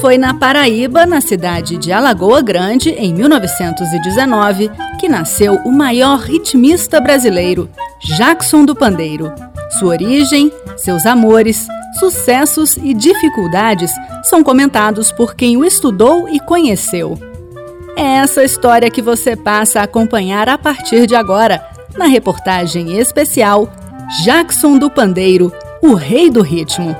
Foi na Paraíba, na cidade de Alagoa Grande, em 1919, que nasceu o maior ritmista brasileiro, Jackson do Pandeiro. Sua origem, seus amores, sucessos e dificuldades são comentados por quem o estudou e conheceu. É essa história que você passa a acompanhar a partir de agora, na reportagem especial Jackson do Pandeiro, o rei do ritmo.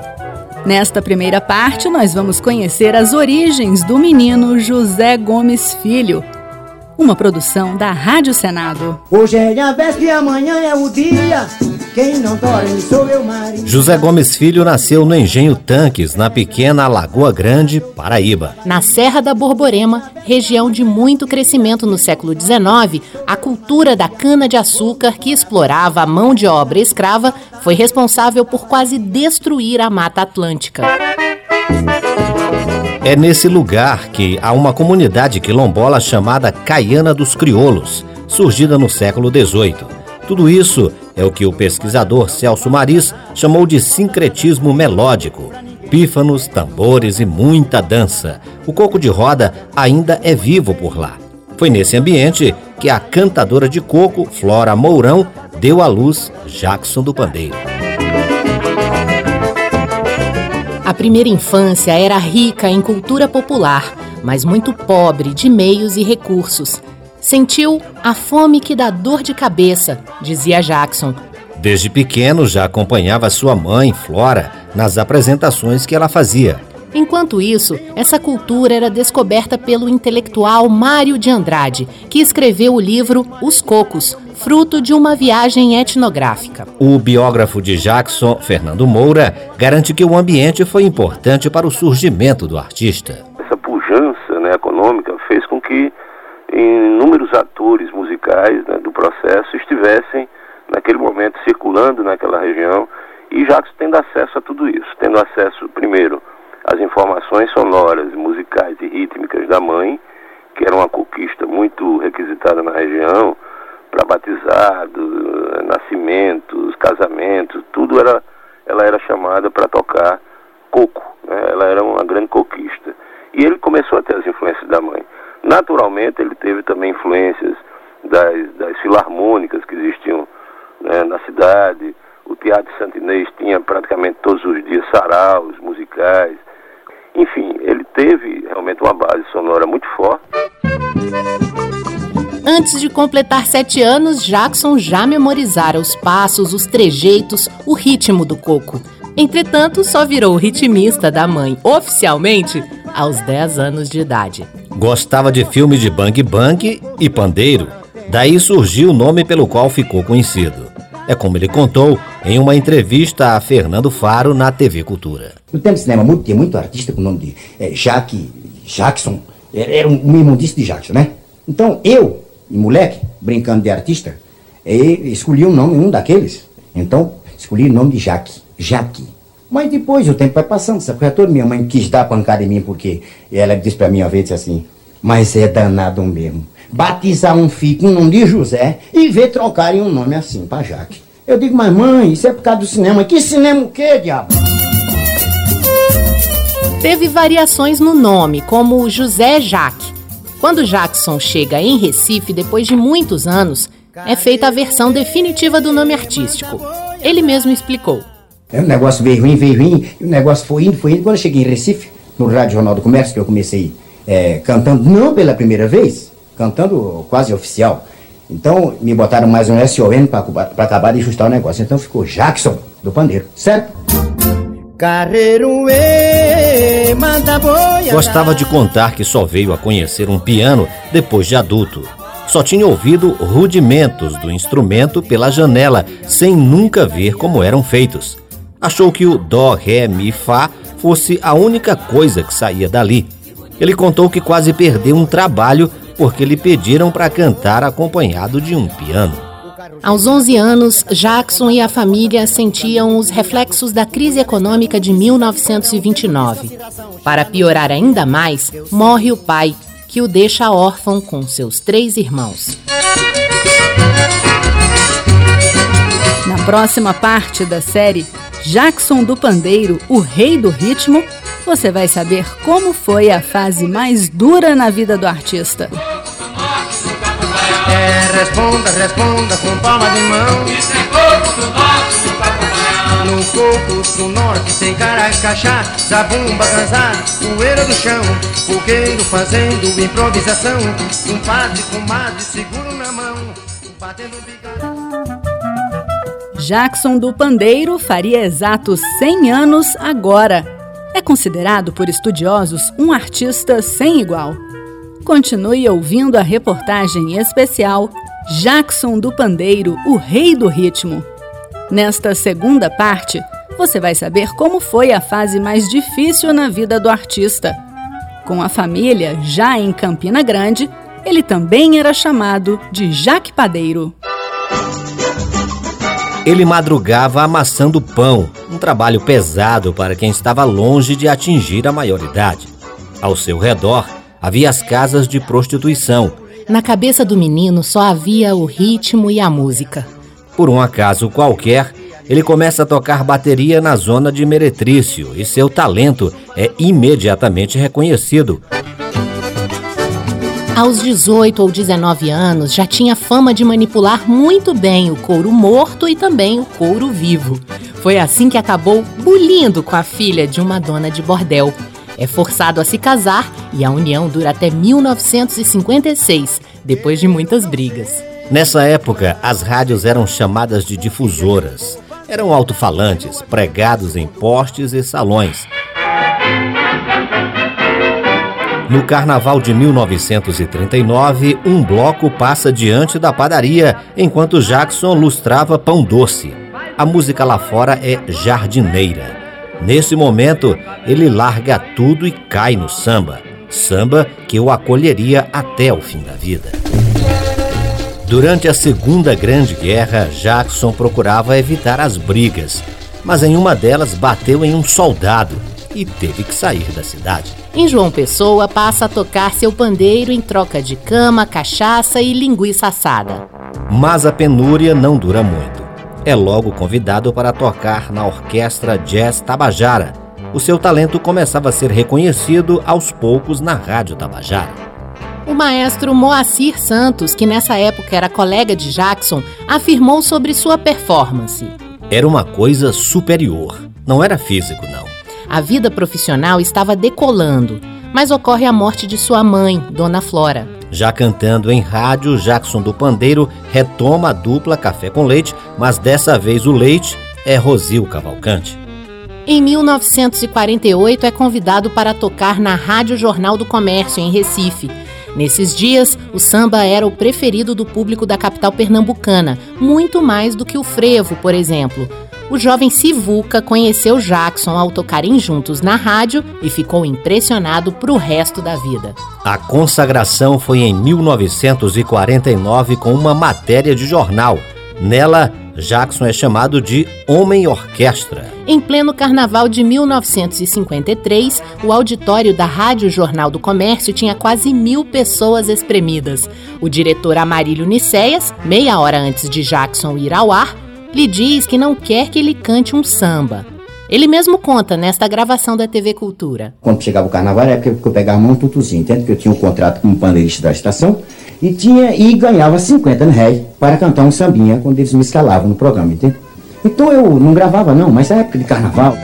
Nesta primeira parte, nós vamos conhecer as origens do menino José Gomes Filho, uma produção da Rádio Senado. Hoje é a véspera e amanhã é o dia. Quem não dorme sou eu, Maria. José Gomes Filho nasceu no Engenho Tanques, na pequena Lagoa Grande, Paraíba. Na Serra da Borborema, região de muito crescimento no século XIX, a cultura da cana-de-açúcar, que explorava a mão de obra escrava, foi responsável por quase destruir a Mata Atlântica. É nesse lugar que há uma comunidade quilombola chamada Caiana dos Crioulos, surgida no século XVIII. Tudo isso é o que o pesquisador Celso Maris chamou de sincretismo melódico. Pífanos, tambores e muita dança. O coco de roda ainda é vivo por lá. Foi nesse ambiente que a cantadora de coco, Flora Mourão, deu à luz Jackson do Pandeiro. A primeira infância era rica em cultura popular, mas muito pobre de meios e recursos. Sentiu a fome que dá dor de cabeça, dizia Jackson. Desde pequeno já acompanhava sua mãe, Flora, nas apresentações que ela fazia. Enquanto isso, essa cultura era descoberta pelo intelectual Mário de Andrade, que escreveu o livro Os Cocos, fruto de uma viagem etnográfica. O biógrafo de Jackson, Fernando Moura, garante que o ambiente foi importante para o surgimento do artista. Essa pujança né, econômica fez com que inúmeros atores musicais né, do processo estivessem naquele momento circulando naquela região e Jacques tendo acesso a tudo isso, tendo acesso primeiro às informações sonoras, musicais e rítmicas da mãe, que era uma conquista muito requisitada na região, para batizado, nascimentos, casamentos, tudo era, ela era chamada para tocar coco, né? ela era uma grande conquista. E ele começou a ter as influências da mãe. Naturalmente, ele teve também influências das, das filarmônicas que existiam né, na cidade. O Teatro Santinês tinha praticamente todos os dias saraus musicais. Enfim, ele teve realmente uma base sonora muito forte. Antes de completar sete anos, Jackson já memorizara os passos, os trejeitos, o ritmo do coco. Entretanto, só virou ritmista da mãe oficialmente aos 10 anos de idade. Gostava de filmes de bang bang e pandeiro, daí surgiu o nome pelo qual ficou conhecido. É como ele contou em uma entrevista a Fernando Faro na TV Cultura. No tempo de cinema, muito, tinha muito artista com o nome de é, Jack, Jackson, era, era um imundício de Jackson, né? Então eu, moleque, brincando de artista, escolhi um nome, um daqueles. Então escolhi o nome de Jack, Jaque. Mas depois o tempo vai passando, sabe? Porque toda minha mãe quis dar pancada em mim porque ela disse pra mim uma vez assim, mas é danado mesmo. Batizar um filho com o nome de José e ver trocarem um nome assim pra Jaque. Eu digo, mas mãe, isso é por causa do cinema. Que cinema o quê, diabo? Teve variações no nome, como José Jaque. Quando Jackson chega em Recife, depois de muitos anos, é feita a versão definitiva do nome artístico. Ele mesmo explicou. É, o negócio veio ruim, veio ruim, e o negócio foi indo, foi indo. Quando eu cheguei em Recife, no Rádio Jornal do Comércio, que eu comecei é, cantando, não pela primeira vez, cantando quase oficial. Então, me botaram mais um SON para acabar de ajustar o negócio. Então ficou Jackson, do Pandeiro, certo? Carreiro, manda boia. Gostava de contar que só veio a conhecer um piano depois de adulto. Só tinha ouvido rudimentos do instrumento pela janela, sem nunca ver como eram feitos achou que o Dó, Ré, Mi, Fá fosse a única coisa que saía dali. Ele contou que quase perdeu um trabalho porque lhe pediram para cantar acompanhado de um piano. Aos 11 anos, Jackson e a família sentiam os reflexos da crise econômica de 1929. Para piorar ainda mais, morre o pai, que o deixa órfão com seus três irmãos. Na próxima parte da série, Jackson do Pandeiro, o rei do ritmo, você vai saber como foi a fase mais dura na vida do artista. É, responda, responda com palma de mão. Isso é corpo do norte no No coco do norte tem caracachá, zabumba, ganzá, poeira do chão, fogueiro fazendo improvisação, um padre com madre seguro na mão, batendo bigode. Jackson do Pandeiro faria exatos 100 anos agora. É considerado por estudiosos um artista sem igual. Continue ouvindo a reportagem especial Jackson do Pandeiro, o rei do ritmo. Nesta segunda parte, você vai saber como foi a fase mais difícil na vida do artista. Com a família já em Campina Grande, ele também era chamado de Jaque Padeiro. Ele madrugava amassando pão, um trabalho pesado para quem estava longe de atingir a maioridade. Ao seu redor havia as casas de prostituição. Na cabeça do menino só havia o ritmo e a música. Por um acaso qualquer, ele começa a tocar bateria na zona de Meretrício e seu talento é imediatamente reconhecido. Aos 18 ou 19 anos, já tinha fama de manipular muito bem o couro morto e também o couro vivo. Foi assim que acabou bulindo com a filha de uma dona de bordel. É forçado a se casar e a união dura até 1956, depois de muitas brigas. Nessa época, as rádios eram chamadas de difusoras. Eram alto-falantes pregados em postes e salões. No carnaval de 1939, um bloco passa diante da padaria enquanto Jackson lustrava pão doce. A música lá fora é jardineira. Nesse momento, ele larga tudo e cai no samba. Samba que o acolheria até o fim da vida. Durante a Segunda Grande Guerra, Jackson procurava evitar as brigas, mas em uma delas bateu em um soldado e teve que sair da cidade. Em João Pessoa, passa a tocar seu pandeiro em troca de cama, cachaça e linguiça assada. Mas a penúria não dura muito. É logo convidado para tocar na orquestra Jazz Tabajara. O seu talento começava a ser reconhecido aos poucos na Rádio Tabajara. O maestro Moacir Santos, que nessa época era colega de Jackson, afirmou sobre sua performance. Era uma coisa superior. Não era físico, não. A vida profissional estava decolando, mas ocorre a morte de sua mãe, Dona Flora. Já cantando em rádio, Jackson do Pandeiro retoma a dupla Café com Leite, mas dessa vez o leite é Rosil Cavalcante. Em 1948 é convidado para tocar na Rádio Jornal do Comércio, em Recife. Nesses dias, o samba era o preferido do público da capital pernambucana, muito mais do que o frevo, por exemplo o jovem Sivuca conheceu Jackson ao tocarem juntos na rádio e ficou impressionado para o resto da vida. A consagração foi em 1949 com uma matéria de jornal. Nela, Jackson é chamado de Homem Orquestra. Em pleno carnaval de 1953, o auditório da Rádio Jornal do Comércio tinha quase mil pessoas espremidas. O diretor Amarílio Nicéias, meia hora antes de Jackson ir ao ar, lhe diz que não quer que ele cante um samba. Ele mesmo conta nesta gravação da TV Cultura. Quando chegava o carnaval, era época que eu pegava um tutuzinho, entende? Porque eu tinha um contrato com um pandeirista da estação e tinha e ganhava 50 reais para cantar um sambinha quando eles me escalavam no programa, entende? Então eu não gravava não, mas na época de carnaval.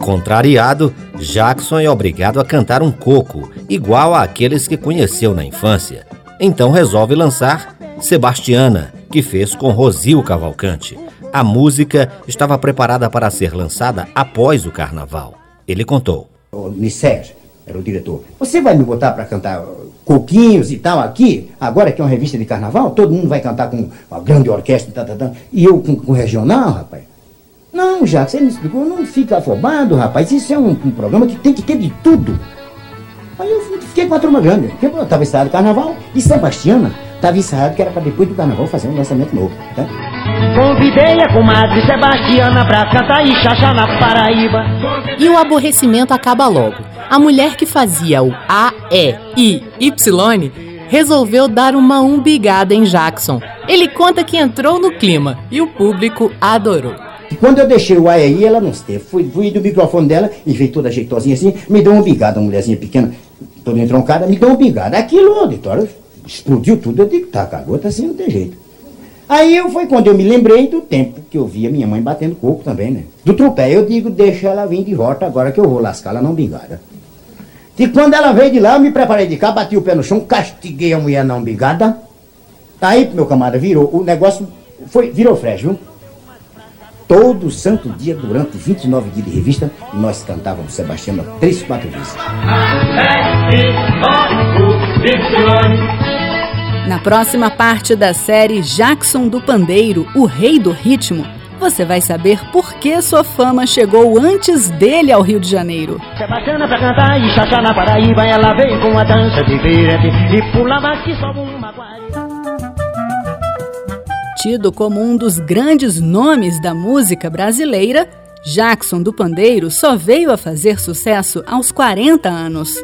Contrariado, Jackson é obrigado a cantar um coco, igual àqueles que conheceu na infância. Então resolve lançar Sebastiana, que fez com Rosil Cavalcante. A música estava preparada para ser lançada após o carnaval. Ele contou. O Nisser era o diretor. Você vai me botar para cantar coquinhos e tal aqui? Agora que é uma revista de carnaval, todo mundo vai cantar com uma grande orquestra tá, tá, tá, e eu com, com regional, rapaz? Não, Jacques, você me explicou, não fica afobado, rapaz. Isso é um, um, programa que tem que ter de tudo. Aí eu fiquei com a turma grande. Eu estava estado carnaval e Sebastiana estava ensaiado que era para depois do carnaval fazer um lançamento novo. Tá? Convidei a comadre Sebastiana pra cantar e chachá na Paraíba. E o aborrecimento acaba logo. A mulher que fazia o A, E, I, Y resolveu dar uma umbigada em Jackson. Ele conta que entrou no clima e o público adorou. E quando eu deixei o aí, ela não esteve. Fui, fui do microfone dela e veio toda jeitosinha assim, me deu uma bigada, uma mulherzinha pequena, toda entroncada, me deu uma bigada. Aquilo, auditório, explodiu tudo. Eu digo, tá, cagota assim não tem jeito. Aí eu, foi quando eu me lembrei do tempo que eu via minha mãe batendo coco também, né? Do tropé, eu digo, deixa ela vir de volta agora que eu vou lascar ela não bigada. E quando ela veio de lá, eu me preparei de cá, bati o pé no chão, castiguei a mulher não bigada. Aí, meu camarada, virou, o negócio foi, virou fresh, viu? Todo santo dia, durante 29 dias de revista, nós cantávamos Sebastião três, quatro vezes. Na próxima parte da série Jackson do Pandeiro, o Rei do Ritmo, você vai saber por que sua fama chegou antes dele ao Rio de Janeiro. Tido como um dos grandes nomes da música brasileira, Jackson do Pandeiro só veio a fazer sucesso aos 40 anos.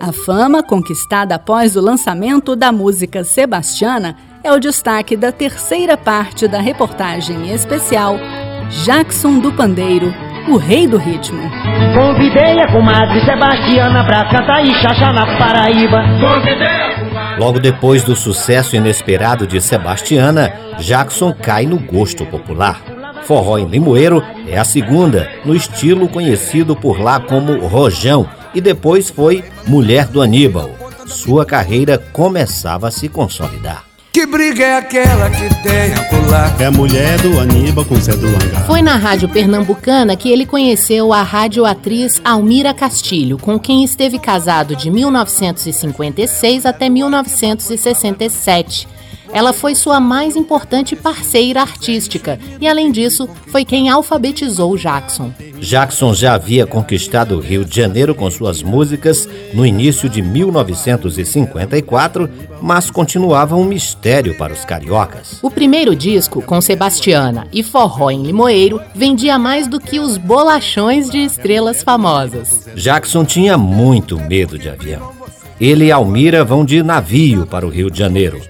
A fama conquistada após o lançamento da música Sebastiana é o destaque da terceira parte da reportagem especial Jackson do Pandeiro, o rei do ritmo. Convidei a comadre Sebastiana pra cantar e chachá na Paraíba. Logo depois do sucesso inesperado de Sebastiana, Jackson cai no gosto popular. Forró em Limoeiro é a segunda, no estilo conhecido por lá como Rojão, e depois foi Mulher do Aníbal. Sua carreira começava a se consolidar. Que briga é aquela que tem a pular? É a mulher do Aníbal com Zé do Hangar. Foi na rádio pernambucana que ele conheceu a radioatriz Almira Castilho, com quem esteve casado de 1956 até 1967. Ela foi sua mais importante parceira artística e, além disso, foi quem alfabetizou Jackson. Jackson já havia conquistado o Rio de Janeiro com suas músicas no início de 1954, mas continuava um mistério para os cariocas. O primeiro disco, com Sebastiana e Forró em Limoeiro, vendia mais do que os bolachões de estrelas famosas. Jackson tinha muito medo de avião. Ele e Almira vão de navio para o Rio de Janeiro.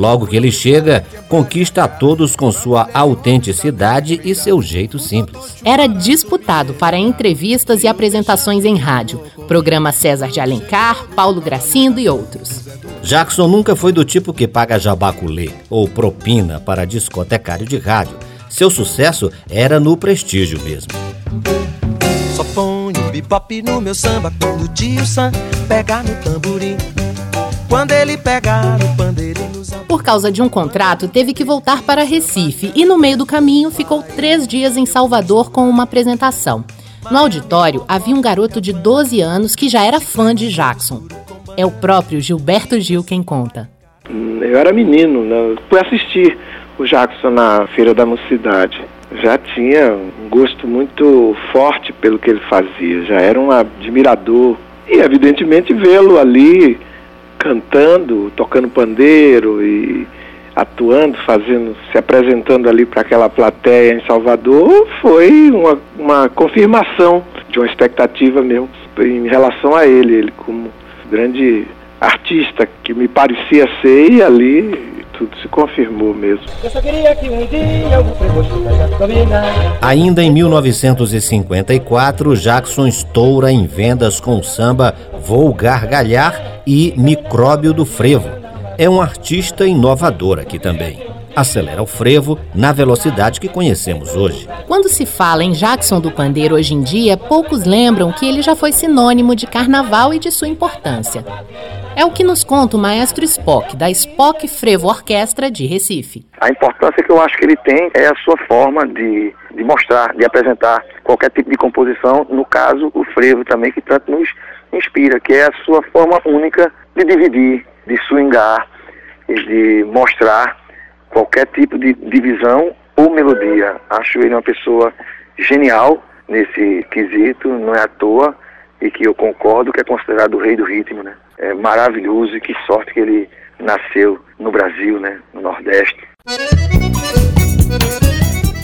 Logo que ele chega, conquista a todos com sua autenticidade e seu jeito simples. Era disputado para entrevistas e apresentações em rádio, programa César de Alencar, Paulo Gracindo e outros. Jackson nunca foi do tipo que paga jabaculê ou propina para discotecário de rádio. Seu sucesso era no prestígio mesmo. Só ponho bebop no meu samba quando o tio Sam pegar no tamborim. Quando ele pegar o pandeiro por causa de um contrato, teve que voltar para Recife e, no meio do caminho, ficou três dias em Salvador com uma apresentação. No auditório havia um garoto de 12 anos que já era fã de Jackson. É o próprio Gilberto Gil quem conta. Eu era menino, né? fui assistir o Jackson na Feira da Mocidade. Já tinha um gosto muito forte pelo que ele fazia, já era um admirador. E, evidentemente, vê-lo ali cantando, tocando pandeiro e atuando, fazendo, se apresentando ali para aquela plateia em Salvador, foi uma, uma confirmação de uma expectativa mesmo em relação a ele, ele como grande artista que me parecia ser e ali tudo se confirmou mesmo. Eu só queria que um dia Ainda em 1954, Jackson estoura em vendas com o samba Vou Gargalhar e Micróbio do Frevo. É um artista inovador aqui também acelera o frevo na velocidade que conhecemos hoje. Quando se fala em Jackson do Pandeiro hoje em dia, poucos lembram que ele já foi sinônimo de carnaval e de sua importância. É o que nos conta o maestro Spock, da Spock Frevo Orquestra de Recife. A importância que eu acho que ele tem é a sua forma de, de mostrar, de apresentar qualquer tipo de composição, no caso o frevo também, que tanto nos inspira, que é a sua forma única de dividir, de swingar e de mostrar qualquer tipo de divisão ou melodia. Acho ele uma pessoa genial nesse quesito, não é à toa, e que eu concordo que é considerado o rei do ritmo, né? É maravilhoso e que sorte que ele nasceu no Brasil, né? No Nordeste.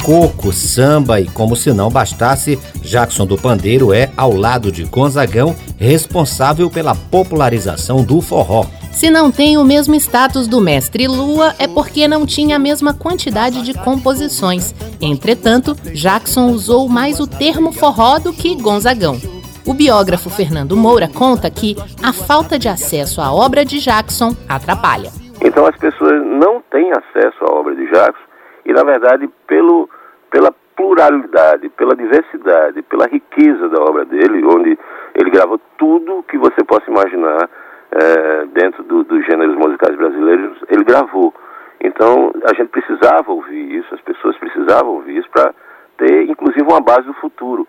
Coco, samba e como se não bastasse, Jackson do Pandeiro é, ao lado de Gonzagão, responsável pela popularização do forró. Se não tem o mesmo status do mestre Lua, é porque não tinha a mesma quantidade de composições. Entretanto, Jackson usou mais o termo forró do que Gonzagão. O biógrafo Fernando Moura conta que a falta de acesso à obra de Jackson atrapalha. Então as pessoas não têm acesso à obra de Jackson e, na verdade, pelo, pela pluralidade, pela diversidade, pela riqueza da obra dele, onde ele gravou tudo que você possa imaginar é, dentro do, dos gêneros musicais brasileiros, ele gravou. Então a gente precisava ouvir isso, as pessoas precisavam ouvir isso para ter, inclusive, uma base do futuro.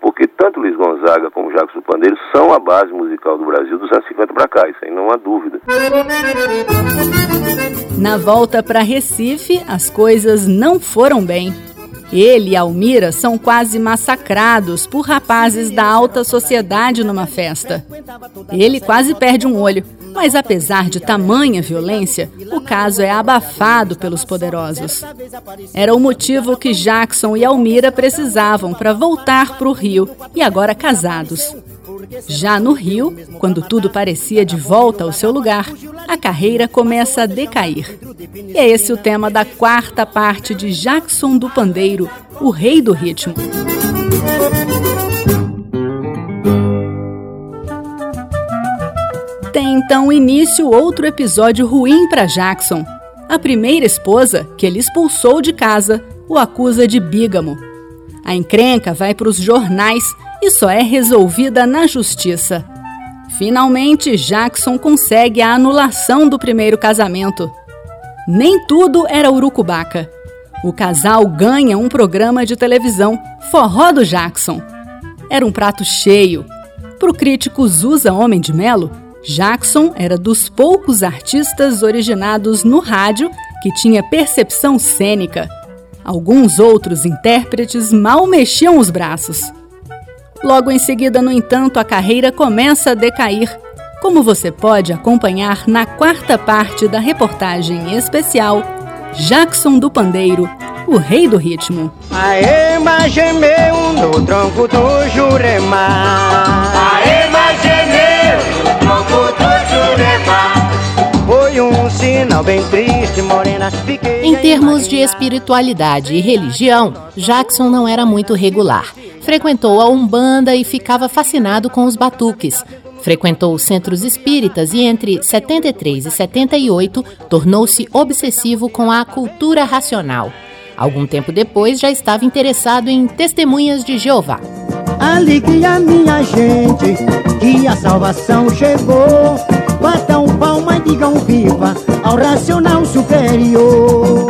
Porque tanto Luiz Gonzaga como Jacques Pandeiro são a base musical do Brasil dos anos 50 para cá, isso aí não há dúvida. Na volta para Recife, as coisas não foram bem. Ele e Almira são quase massacrados por rapazes da alta sociedade numa festa. Ele quase perde um olho, mas apesar de tamanha violência, o caso é abafado pelos poderosos. Era o motivo que Jackson e Almira precisavam para voltar para o Rio e agora casados. Já no Rio, quando tudo parecia de volta ao seu lugar, a carreira começa a decair. E é esse o tema da quarta parte de Jackson do Pandeiro, o rei do ritmo. Então início outro episódio ruim para Jackson. A primeira esposa, que ele expulsou de casa, o acusa de bígamo. A encrenca vai para os jornais e só é resolvida na justiça. Finalmente, Jackson consegue a anulação do primeiro casamento. Nem tudo era urucubaca. O casal ganha um programa de televisão, Forró do Jackson. Era um prato cheio. Para o crítico Zusa Homem de Melo, Jackson era dos poucos artistas originados no rádio que tinha percepção cênica. Alguns outros intérpretes mal mexiam os braços. Logo em seguida, no entanto, a carreira começa a decair, como você pode acompanhar na quarta parte da reportagem especial Jackson do Pandeiro, o rei do ritmo. Aê, mas gemeu no tronco do Jurema. Em termos de espiritualidade e religião, Jackson não era muito regular. Frequentou a Umbanda e ficava fascinado com os batuques. Frequentou centros espíritas e entre 73 e 78 tornou-se obsessivo com a cultura racional. Algum tempo depois já estava interessado em testemunhas de Jeová. Alegria, minha gente, que a salvação chegou. Batam palma e digam viva ao racional superior.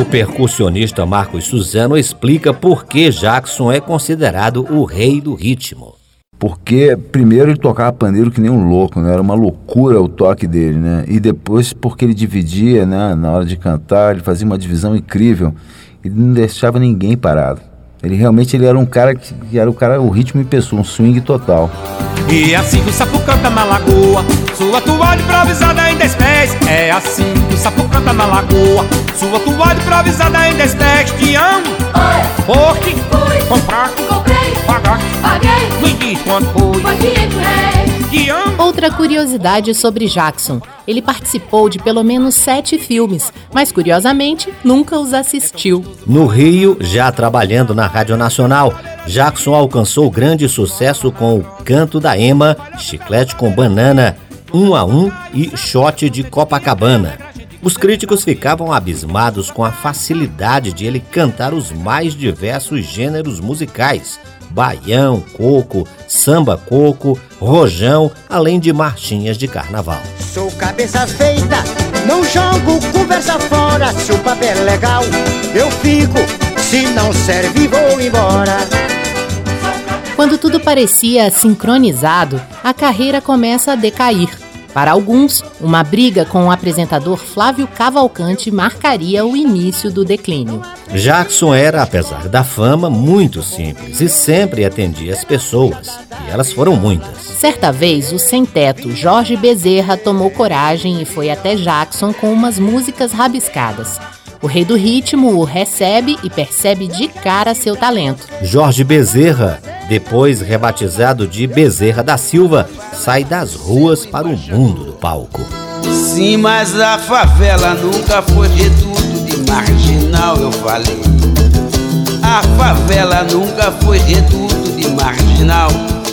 O percussionista Marcos Suzano explica por que Jackson é considerado o rei do ritmo. Porque, primeiro, ele tocava pandeiro que nem um louco, né? Era uma loucura o toque dele, né? E depois, porque ele dividia, né? Na hora de cantar, ele fazia uma divisão incrível. Ele não deixava ninguém parado. Ele realmente ele era um cara que era o cara, o ritmo em pessoa, um swing total. E assim o sapo canta na lagoa, sua toalha improvisada em dez pés. É assim o sapo canta na lagoa, sua toalha improvisada em dez pés. Te amo, porque fui comprar, comprei, pagar, paguei. Me diz quanto foi, foi 500 reais. Outra curiosidade sobre Jackson: ele participou de pelo menos sete filmes, mas curiosamente nunca os assistiu. No Rio, já trabalhando na Rádio Nacional, Jackson alcançou grande sucesso com o Canto da Ema, Chiclete com Banana, Um a Um e Shot de Copacabana. Os críticos ficavam abismados com a facilidade de ele cantar os mais diversos gêneros musicais baião, coco, samba coco, rojão, além de marchinhas de carnaval. Sou cabeça feita, não jogo conversa fora. Se o papel é legal, eu fico. Se não serve, vou embora. Quando tudo parecia sincronizado, a carreira começa a decair. Para alguns, uma briga com o apresentador Flávio Cavalcante marcaria o início do declínio. Jackson era, apesar da fama, muito simples e sempre atendia as pessoas, e elas foram muitas. Certa vez, o sem-teto Jorge Bezerra tomou coragem e foi até Jackson com umas músicas rabiscadas. O rei do ritmo o recebe e percebe de cara seu talento. Jorge Bezerra, depois rebatizado de Bezerra da Silva, sai das ruas para o mundo do palco. Sim, mas a favela nunca foi reduto de marginal, eu falei. A favela nunca foi reduto de marginal.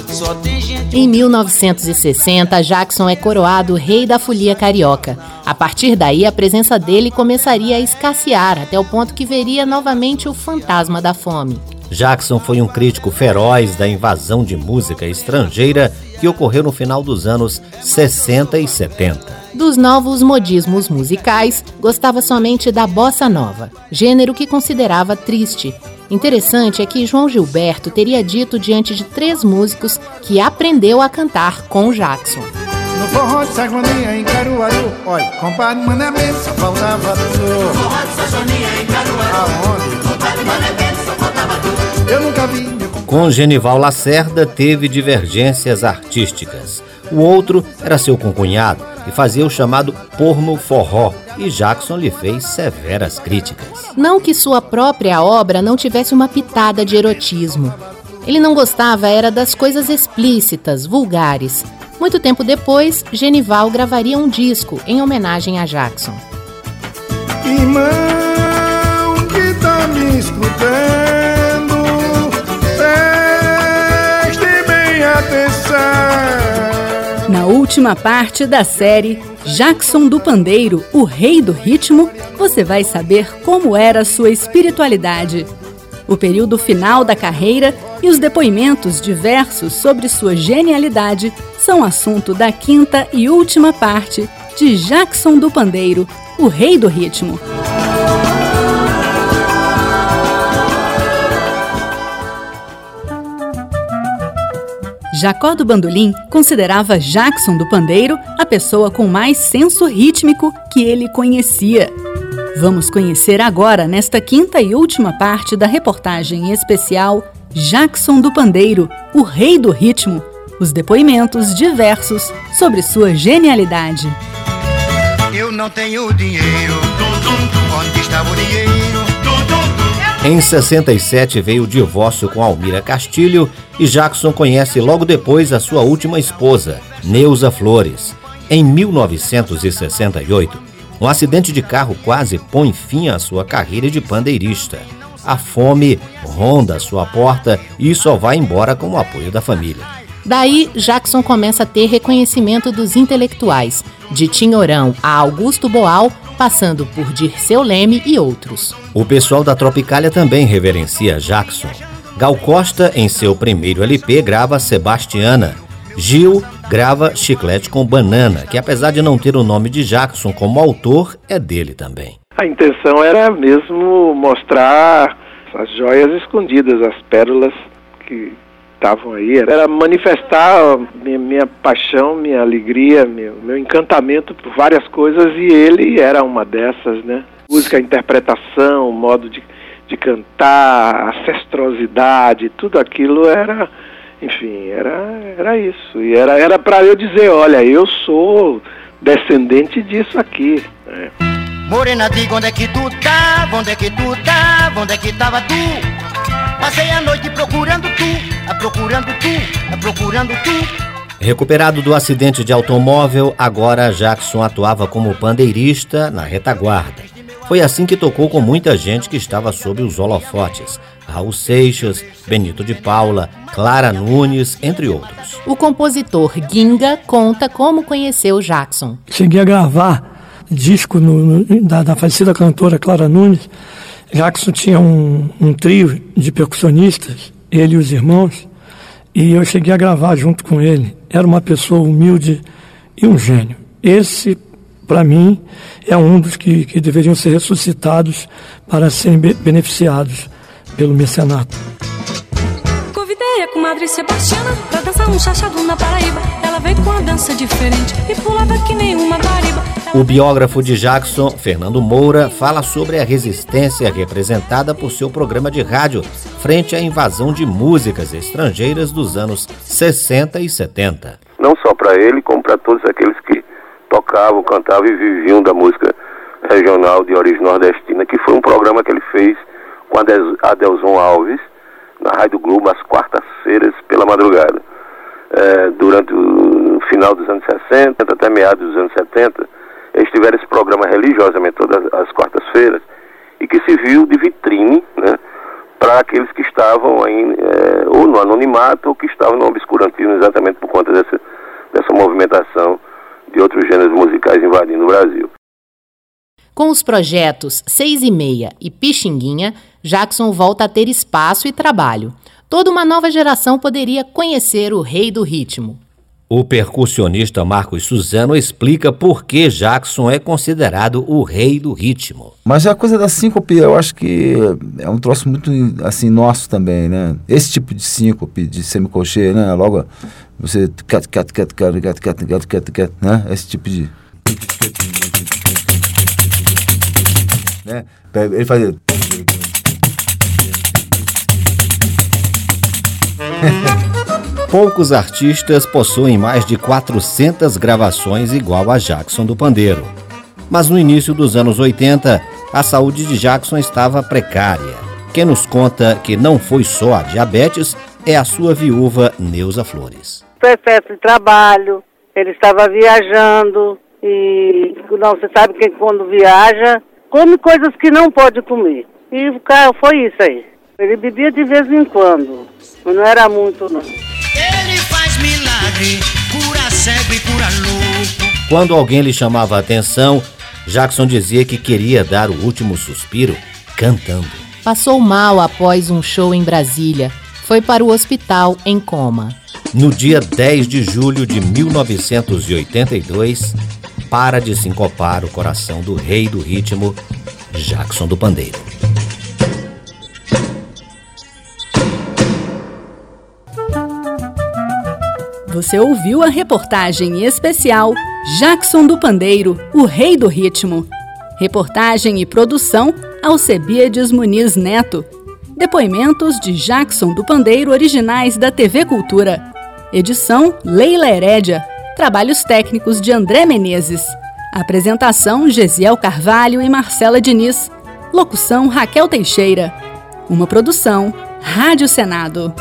Só tem gente. Em 1960, Jackson é coroado rei da folia carioca. A partir daí, a presença dele começaria a escassear, até o ponto que veria novamente o fantasma da fome. Jackson foi um crítico feroz da invasão de música estrangeira que ocorreu no final dos anos 60 e 70. Dos novos modismos musicais, gostava somente da bossa nova, gênero que considerava triste. Interessante é que João Gilberto teria dito diante de três músicos que aprendeu a cantar com Jackson. Forró de Sajoninha em Caruaru, oi, compadre Manamê, só faltava tu. Forró de Sajoninha em Caruaru, aonde? Compadre Manamê, só faltava tu. Eu nunca vi. Com Genival Lacerda teve divergências artísticas. O outro era seu concunhado e fazia o chamado porno forró, e Jackson lhe fez severas críticas. Não que sua própria obra não tivesse uma pitada de erotismo. Ele não gostava era das coisas explícitas, vulgares. Muito tempo depois, Genival gravaria um disco em homenagem a Jackson. Irmão que tá me escutando, preste bem atenção. Na última parte da série Jackson do Pandeiro, o rei do ritmo, você vai saber como era sua espiritualidade. O período final da carreira e os depoimentos diversos sobre sua genialidade são assunto da quinta e última parte de Jackson do Pandeiro, o rei do ritmo. Jacó do Bandolim considerava Jackson do Pandeiro a pessoa com mais senso rítmico que ele conhecia. Vamos conhecer agora, nesta quinta e última parte da reportagem especial Jackson do Pandeiro, o rei do ritmo, os depoimentos diversos sobre sua genialidade. Eu não tenho dinheiro, onde está o dinheiro? Em 67 veio o divórcio com Almira Castilho e Jackson conhece logo depois a sua última esposa, Neuza Flores. Em 1968, um acidente de carro quase põe fim à sua carreira de pandeirista. A fome ronda a sua porta e só vai embora com o apoio da família. Daí, Jackson começa a ter reconhecimento dos intelectuais, de Tinhorão a Augusto Boal, passando por Dirceu Leme e outros. O pessoal da Tropicália também reverencia Jackson. Gal Costa, em seu primeiro LP, grava Sebastiana. Gil grava Chiclete com Banana, que apesar de não ter o nome de Jackson como autor, é dele também. A intenção era mesmo mostrar as joias escondidas, as pérolas que estavam aí. Era manifestar minha, minha paixão, minha alegria, meu, meu encantamento por várias coisas e ele era uma dessas, né? Música, interpretação, modo de, de cantar, ancestrosidade, tudo aquilo era, enfim, era, era isso. E era era para eu dizer, olha, eu sou descendente disso aqui. Né? Morena, diga onde é que tu tá, onde é que tu tá, onde é que tava tu? Passei a noite procurando tu, a procurando tu, a procurando tu. Recuperado do acidente de automóvel, agora Jackson atuava como pandeirista na retaguarda. Foi assim que tocou com muita gente que estava sob os holofotes. Raul Seixas, Benito de Paula, Clara Nunes, entre outros. O compositor Ginga conta como conheceu Jackson. Cheguei a gravar disco no, no, da, da falecida cantora Clara Nunes. Jackson tinha um, um trio de percussionistas, ele e os irmãos, e eu cheguei a gravar junto com ele. Era uma pessoa humilde e um gênio. Esse, para mim, é um dos que, que deveriam ser ressuscitados para serem be beneficiados pelo mecenato. Convidei a comadre Sebastiana pra dançar um chachado na Paraíba. Ela veio com uma dança diferente e pulava que nem uma bariba. O biógrafo de Jackson, Fernando Moura, fala sobre a resistência representada por seu programa de rádio frente à invasão de músicas estrangeiras dos anos 60 e 70. Não só para ele, como para todos aqueles que tocavam, cantavam e viviam da música regional de origem nordestina, que foi um programa que ele fez com Adelson Alves, na Rádio Globo, às quartas-feiras, pela madrugada. É, durante o final dos anos 60, até meados dos anos 70, eles tiveram esse programa religiosamente todas as quartas-feiras e que serviu de vitrine né, para aqueles que estavam aí, é, ou no anonimato ou que estavam no obscurantismo exatamente por conta dessa, dessa movimentação de outros gêneros musicais invadindo o Brasil. Com os projetos Seis e Meia e Pixinguinha, Jackson volta a ter espaço e trabalho. Toda uma nova geração poderia conhecer o rei do ritmo. O percussionista Marcos Suzano explica por que Jackson é considerado o rei do ritmo. Mas a coisa da síncope, eu acho que é um troço muito assim nosso também, né? Esse tipo de síncope, de semicolcheia, né? Logo você cat cat cat cat cat cat cat cat cat, né? Esse tipo de né? Ele fazia Poucos artistas possuem mais de 400 gravações igual a Jackson do Pandeiro. Mas no início dos anos 80, a saúde de Jackson estava precária. Quem nos conta que não foi só a diabetes é a sua viúva Neuza Flores. Foi excesso de trabalho, ele estava viajando e não você sabe que quando viaja come coisas que não pode comer. E o cara foi isso aí. Ele bebia de vez em quando, mas não era muito não. Ele faz milagre, cura cego e cura louco. Quando alguém lhe chamava a atenção, Jackson dizia que queria dar o último suspiro cantando. Passou mal após um show em Brasília. Foi para o hospital em coma. No dia 10 de julho de 1982, para de sincopar o coração do rei do ritmo, Jackson do Pandeiro. Você ouviu a reportagem especial Jackson do Pandeiro, o rei do ritmo. Reportagem e produção Alcebiades Muniz Neto. Depoimentos de Jackson do Pandeiro originais da TV Cultura. Edição Leila Herédia. Trabalhos técnicos de André Menezes. Apresentação Gesiel Carvalho e Marcela Diniz. Locução Raquel Teixeira. Uma produção Rádio Senado.